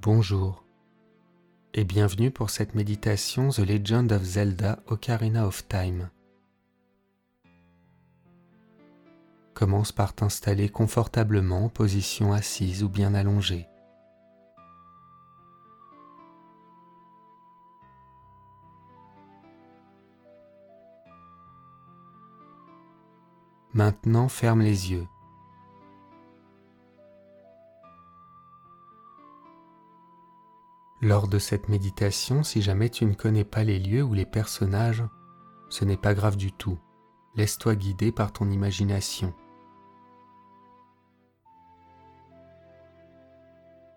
Bonjour et bienvenue pour cette méditation The Legend of Zelda Ocarina of Time. Commence par t'installer confortablement en position assise ou bien allongée. Maintenant ferme les yeux. Lors de cette méditation, si jamais tu ne connais pas les lieux ou les personnages, ce n'est pas grave du tout. Laisse-toi guider par ton imagination.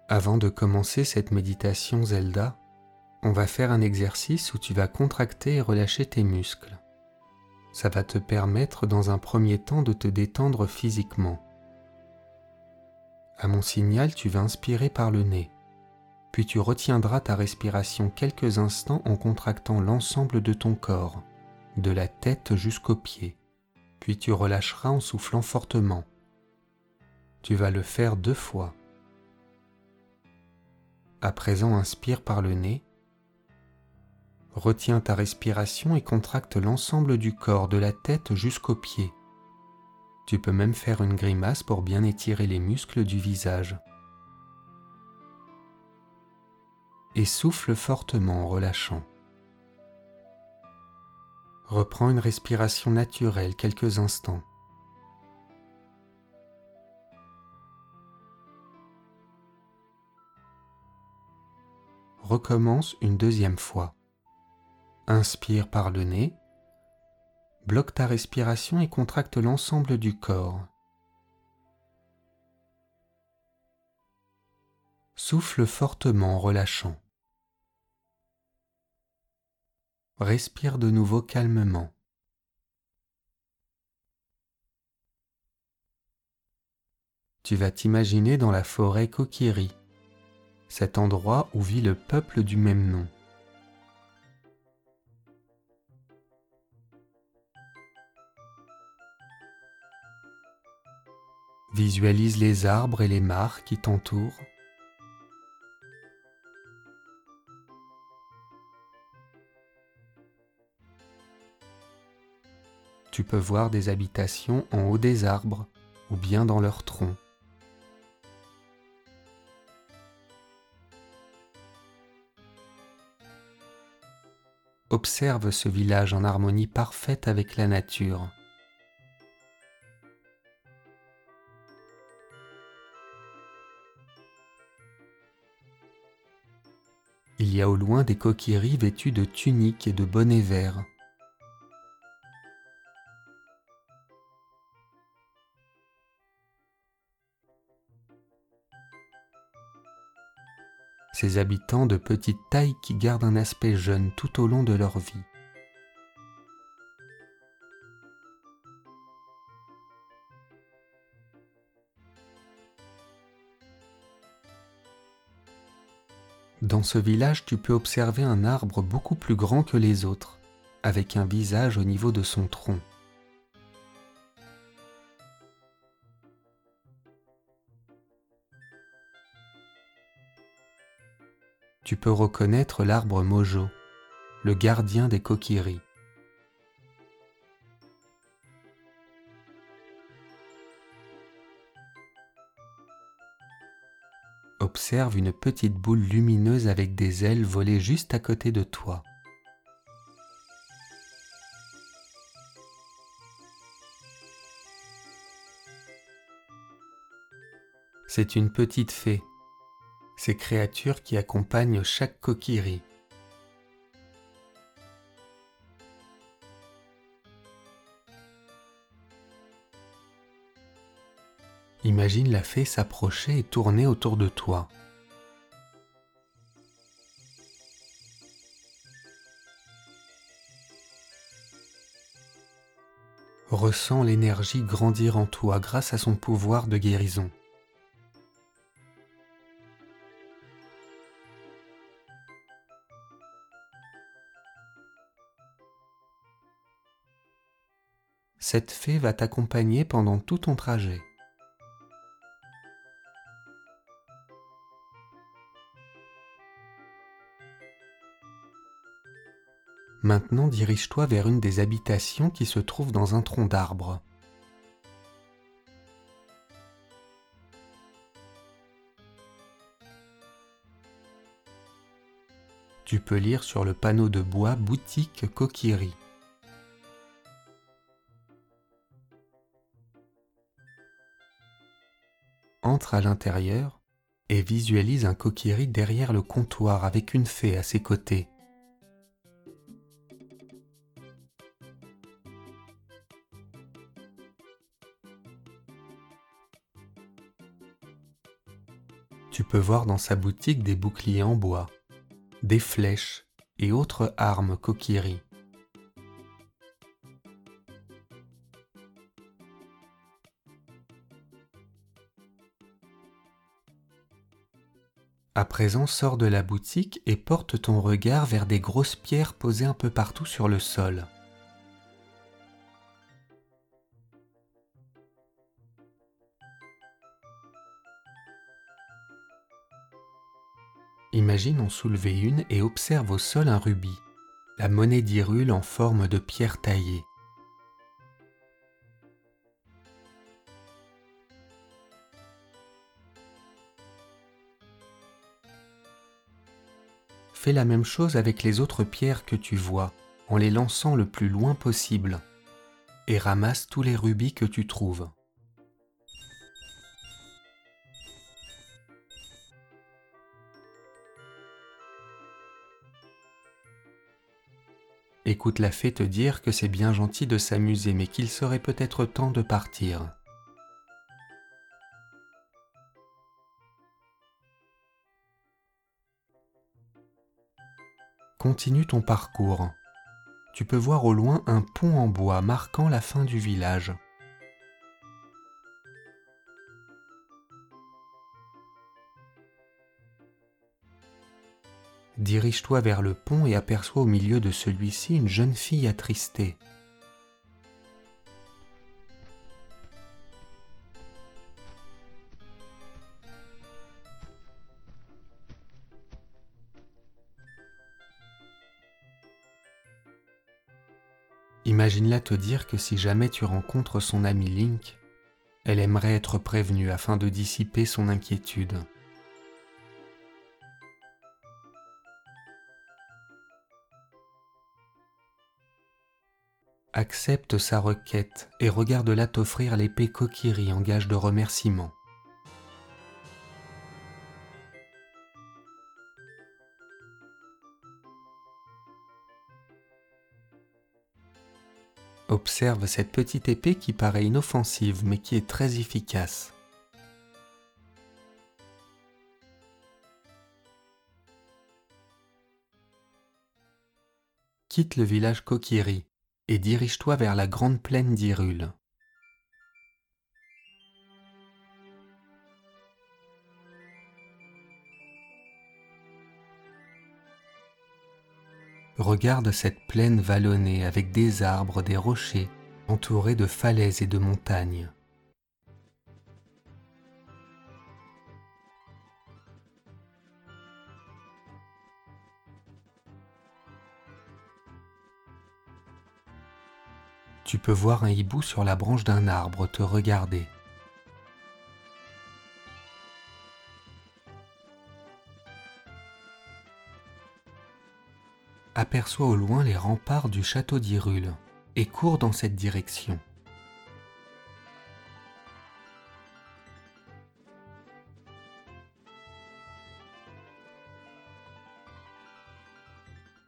Avant de commencer cette méditation Zelda, on va faire un exercice où tu vas contracter et relâcher tes muscles. Ça va te permettre dans un premier temps de te détendre physiquement. À mon signal, tu vas inspirer par le nez puis tu retiendras ta respiration quelques instants en contractant l'ensemble de ton corps, de la tête jusqu'aux pieds, puis tu relâcheras en soufflant fortement. Tu vas le faire deux fois. À présent, inspire par le nez, retiens ta respiration et contracte l'ensemble du corps, de la tête jusqu'aux pieds. Tu peux même faire une grimace pour bien étirer les muscles du visage. Et souffle fortement en relâchant. Reprends une respiration naturelle quelques instants. Recommence une deuxième fois. Inspire par le nez, bloque ta respiration et contracte l'ensemble du corps. Souffle fortement en relâchant. Respire de nouveau calmement. Tu vas t'imaginer dans la forêt Kokiri, cet endroit où vit le peuple du même nom. Visualise les arbres et les mares qui t'entourent. Tu peux voir des habitations en haut des arbres ou bien dans leurs troncs. Observe ce village en harmonie parfaite avec la nature. Il y a au loin des coquilleries vêtues de tuniques et de bonnets verts. Ces habitants de petite taille qui gardent un aspect jeune tout au long de leur vie. Dans ce village, tu peux observer un arbre beaucoup plus grand que les autres, avec un visage au niveau de son tronc. Tu peux reconnaître l'arbre Mojo, le gardien des coquilleries. Observe une petite boule lumineuse avec des ailes volées juste à côté de toi. C'est une petite fée ces créatures qui accompagnent chaque coquillerie. Imagine la fée s'approcher et tourner autour de toi. Ressens l'énergie grandir en toi grâce à son pouvoir de guérison. Cette fée va t'accompagner pendant tout ton trajet. Maintenant dirige-toi vers une des habitations qui se trouve dans un tronc d'arbre. Tu peux lire sur le panneau de bois boutique Coquillerie. Entre à l'intérieur et visualise un coquillerie derrière le comptoir avec une fée à ses côtés. Tu peux voir dans sa boutique des boucliers en bois, des flèches et autres armes coquilleries. À présent, sors de la boutique et porte ton regard vers des grosses pierres posées un peu partout sur le sol. Imagine en soulever une et observe au sol un rubis, la monnaie d'Irule en forme de pierre taillée. Fais la même chose avec les autres pierres que tu vois, en les lançant le plus loin possible, et ramasse tous les rubis que tu trouves. Écoute la fée te dire que c'est bien gentil de s'amuser, mais qu'il serait peut-être temps de partir. Continue ton parcours. Tu peux voir au loin un pont en bois marquant la fin du village. Dirige-toi vers le pont et aperçois au milieu de celui-ci une jeune fille attristée. Imagine-la te dire que si jamais tu rencontres son ami Link, elle aimerait être prévenue afin de dissiper son inquiétude. Accepte sa requête et regarde-la t'offrir l'épée Kokiri en gage de remerciement. Observe cette petite épée qui paraît inoffensive mais qui est très efficace. Quitte le village Kokiri et dirige-toi vers la grande plaine d'Irule. Regarde cette plaine vallonnée avec des arbres, des rochers, entourés de falaises et de montagnes. Tu peux voir un hibou sur la branche d'un arbre te regarder. Aperçoit au loin les remparts du château d'Irule et court dans cette direction.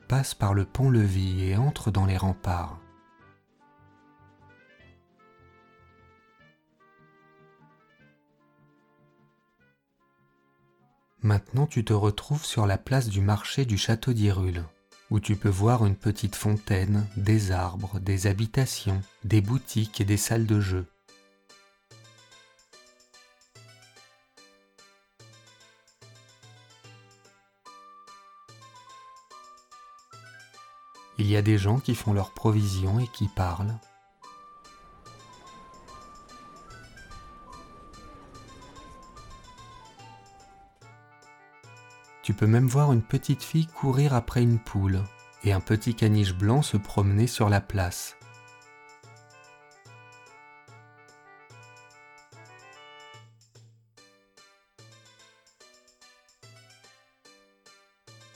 Passe par le pont-levis et entre dans les remparts. Maintenant tu te retrouves sur la place du marché du château d'Irule où tu peux voir une petite fontaine, des arbres, des habitations, des boutiques et des salles de jeu. Il y a des gens qui font leurs provisions et qui parlent. Tu peux même voir une petite fille courir après une poule et un petit caniche blanc se promenait sur la place.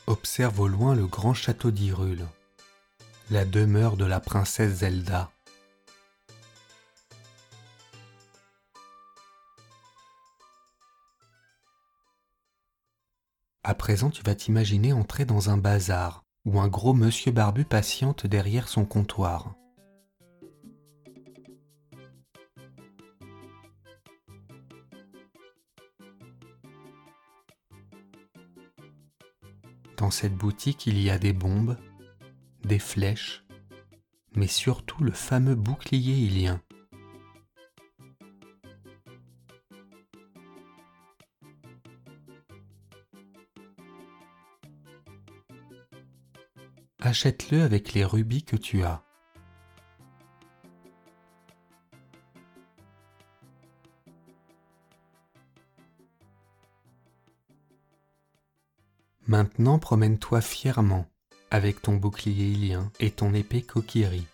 Observe au loin le grand château d'Hyrule, la demeure de la princesse Zelda. À présent, tu vas t'imaginer entrer dans un bazar où un gros monsieur barbu patiente derrière son comptoir. Dans cette boutique, il y a des bombes, des flèches, mais surtout le fameux bouclier ilien. Achète-le avec les rubis que tu as. Maintenant promène-toi fièrement avec ton bouclier ilien et ton épée kokiri.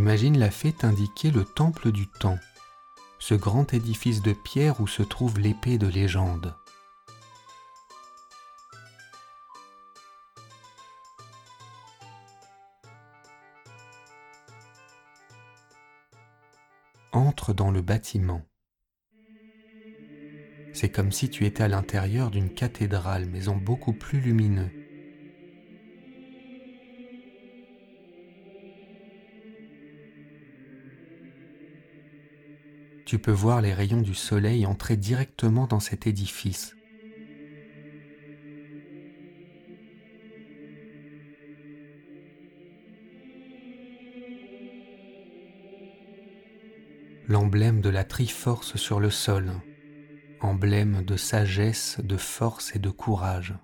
Imagine la fée t'indiquer le temple du temps, ce grand édifice de pierre où se trouve l'épée de légende. Entre dans le bâtiment. C'est comme si tu étais à l'intérieur d'une cathédrale, mais en beaucoup plus lumineux. Tu peux voir les rayons du soleil entrer directement dans cet édifice. L'emblème de la Triforce sur le sol, emblème de sagesse, de force et de courage.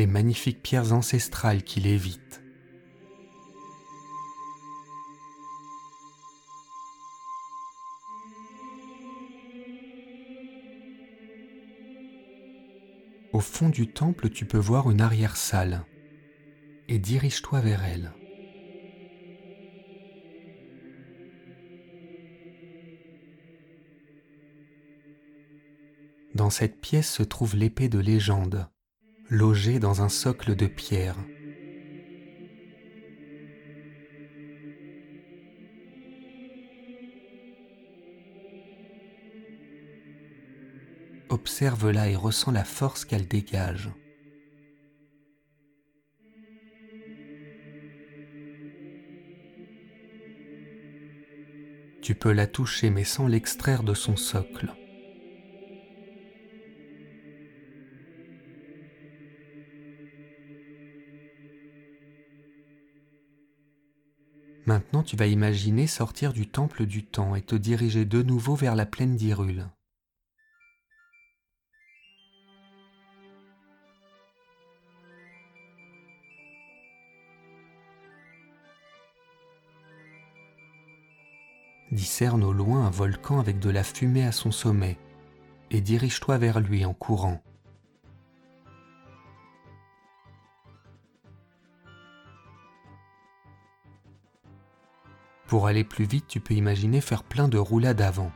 Les magnifiques pierres ancestrales qui lévitent. Au fond du temple, tu peux voir une arrière-salle et dirige-toi vers elle. Dans cette pièce se trouve l'épée de légende, logé dans un socle de pierre. Observe-la et ressens la force qu'elle dégage. Tu peux la toucher mais sans l'extraire de son socle. Maintenant, tu vas imaginer sortir du temple du temps et te diriger de nouveau vers la plaine d'Irule. Discerne au loin un volcan avec de la fumée à son sommet et dirige-toi vers lui en courant. Pour aller plus vite, tu peux imaginer faire plein de roulades avant.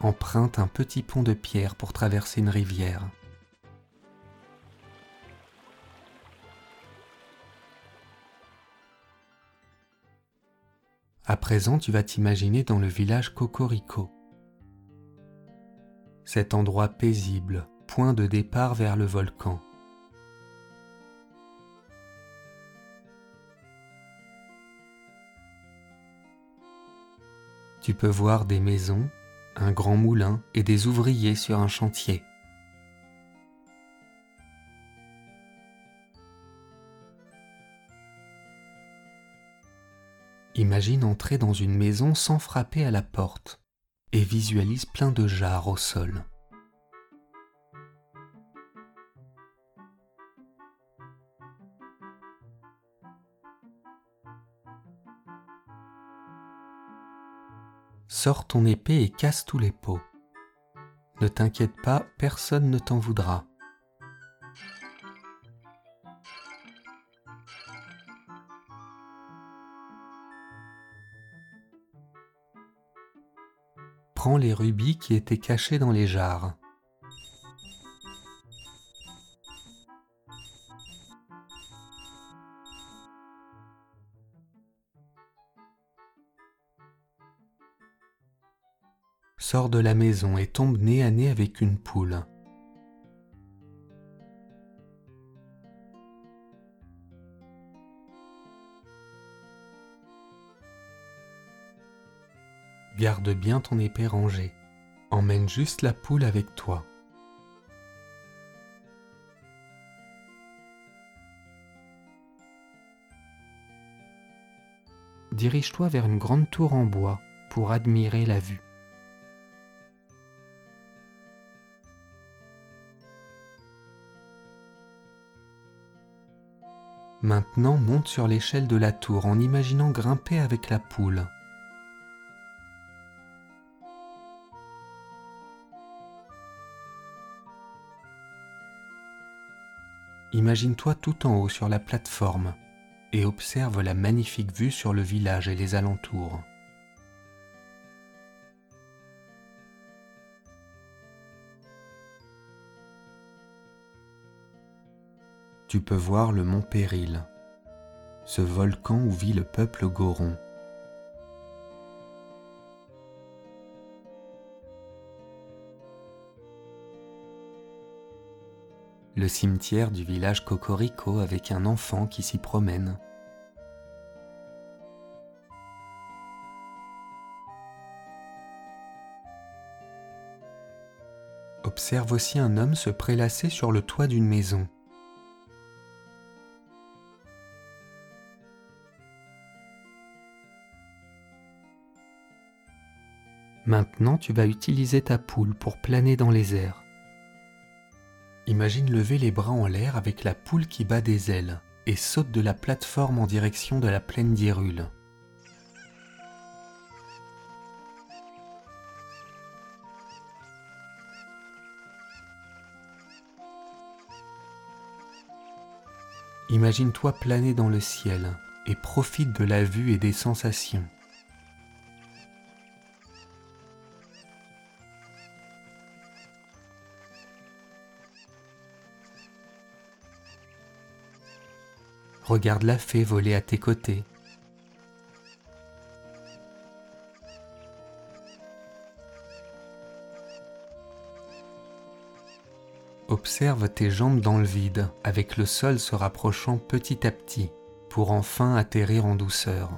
Emprunte un petit pont de pierre pour traverser une rivière. À présent, tu vas t'imaginer dans le village Cocorico cet endroit paisible, point de départ vers le volcan. Tu peux voir des maisons, un grand moulin et des ouvriers sur un chantier. Imagine entrer dans une maison sans frapper à la porte et visualise plein de jarres au sol. Sors ton épée et casse tous les pots. Ne t'inquiète pas, personne ne t'en voudra. Les rubis qui étaient cachés dans les jarres. Sors de la maison et tombe nez à nez avec une poule. Garde bien ton épée rangée. Emmène juste la poule avec toi. Dirige-toi vers une grande tour en bois pour admirer la vue. Maintenant monte sur l'échelle de la tour en imaginant grimper avec la poule. Imagine-toi tout en haut sur la plateforme et observe la magnifique vue sur le village et les alentours. Tu peux voir le mont Péril, ce volcan où vit le peuple Goron. Le cimetière du village Cocorico avec un enfant qui s'y promène. Observe aussi un homme se prélasser sur le toit d'une maison. Maintenant, tu vas utiliser ta poule pour planer dans les airs. Imagine lever les bras en l'air avec la poule qui bat des ailes et saute de la plateforme en direction de la plaine d'Irule. Imagine-toi planer dans le ciel et profite de la vue et des sensations. Regarde la fée voler à tes côtés. Observe tes jambes dans le vide, avec le sol se rapprochant petit à petit, pour enfin atterrir en douceur.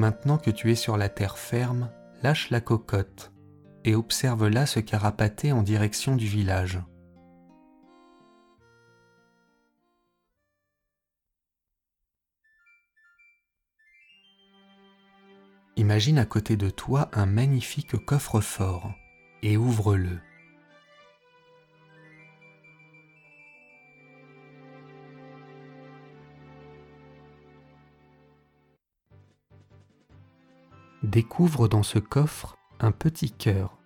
Maintenant que tu es sur la terre ferme, lâche la cocotte et observe-la se carapater en direction du village. Imagine à côté de toi un magnifique coffre-fort et ouvre-le. Découvre dans ce coffre un petit cœur.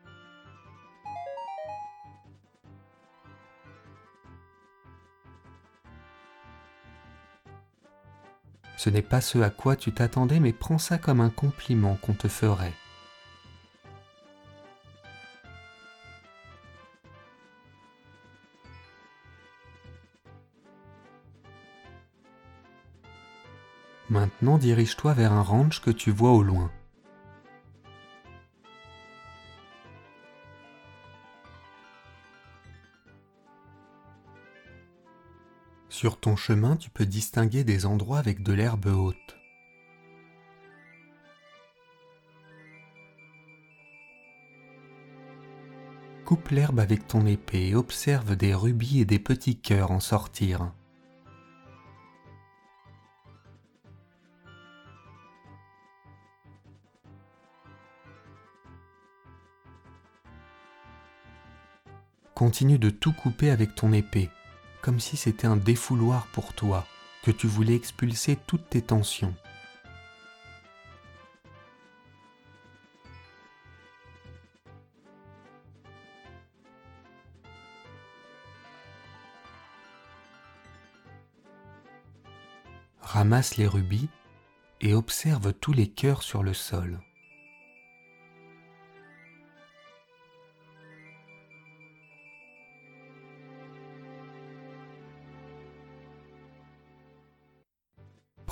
Ce n'est pas ce à quoi tu t'attendais, mais prends ça comme un compliment qu'on te ferait. Maintenant dirige-toi vers un ranch que tu vois au loin. Sur ton chemin, tu peux distinguer des endroits avec de l'herbe haute. Coupe l'herbe avec ton épée et observe des rubis et des petits cœurs en sortir. Continue de tout couper avec ton épée, comme si c'était un défouloir pour toi, que tu voulais expulser toutes tes tensions. Ramasse les rubis et observe tous les cœurs sur le sol.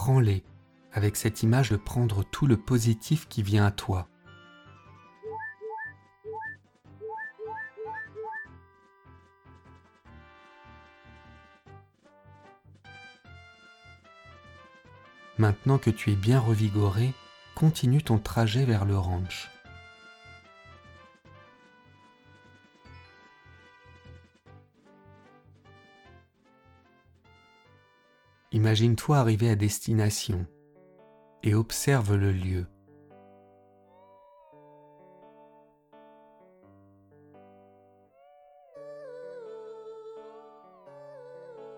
Prends-les avec cette image de prendre tout le positif qui vient à toi. Maintenant que tu es bien revigoré, continue ton trajet vers le ranch. Imagine-toi arriver à destination et observe le lieu.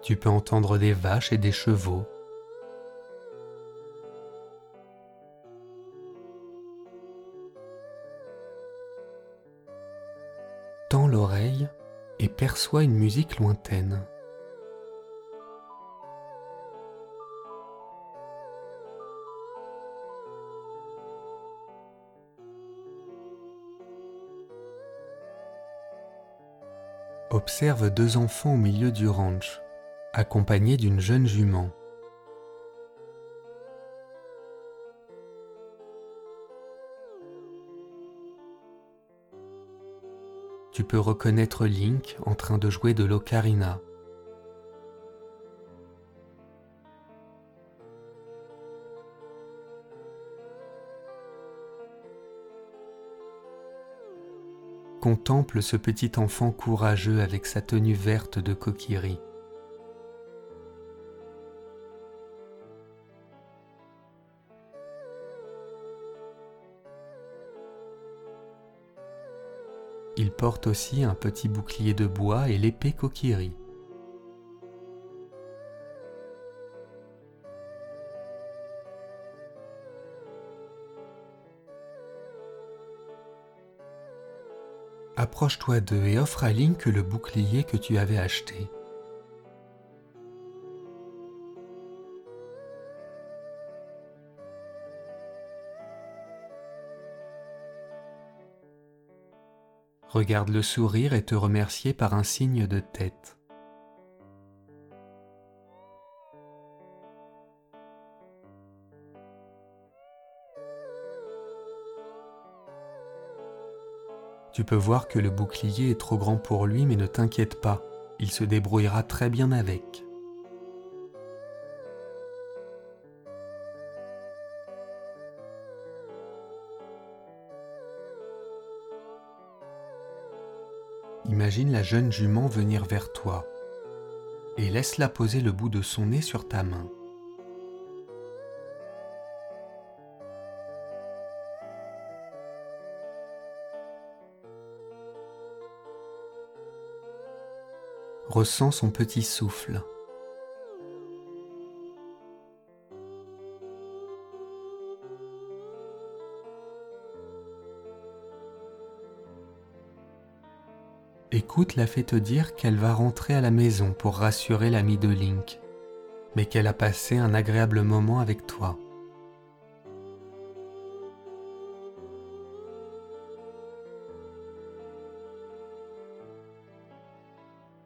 Tu peux entendre des vaches et des chevaux. Tends l'oreille et perçois une musique lointaine. Observe deux enfants au milieu du ranch, accompagnés d'une jeune jument. Tu peux reconnaître Link en train de jouer de l'ocarina. Contemple ce petit enfant courageux avec sa tenue verte de coquillerie. Il porte aussi un petit bouclier de bois et l'épée coquillerie. Approche-toi d'eux et offre à Link le bouclier que tu avais acheté. Regarde le sourire et te remercier par un signe de tête. Tu peux voir que le bouclier est trop grand pour lui, mais ne t'inquiète pas, il se débrouillera très bien avec. Imagine la jeune jument venir vers toi et laisse-la poser le bout de son nez sur ta main. Ressens son petit souffle. Écoute la fait te dire qu'elle va rentrer à la maison pour rassurer l'ami de Link, mais qu'elle a passé un agréable moment avec toi.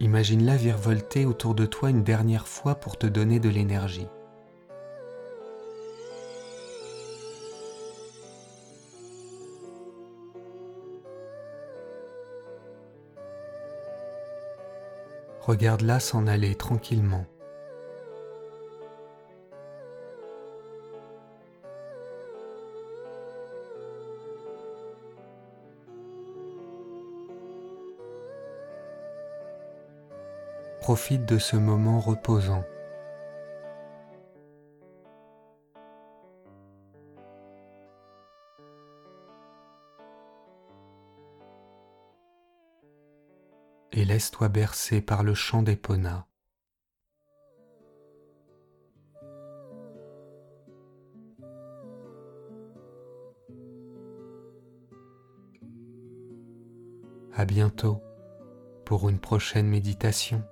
Imagine-la virevolter autour de toi une dernière fois pour te donner de l'énergie. Regarde-la s'en aller tranquillement. Profite de ce moment reposant. Et laisse-toi bercer par le chant des ponas. À bientôt pour une prochaine méditation.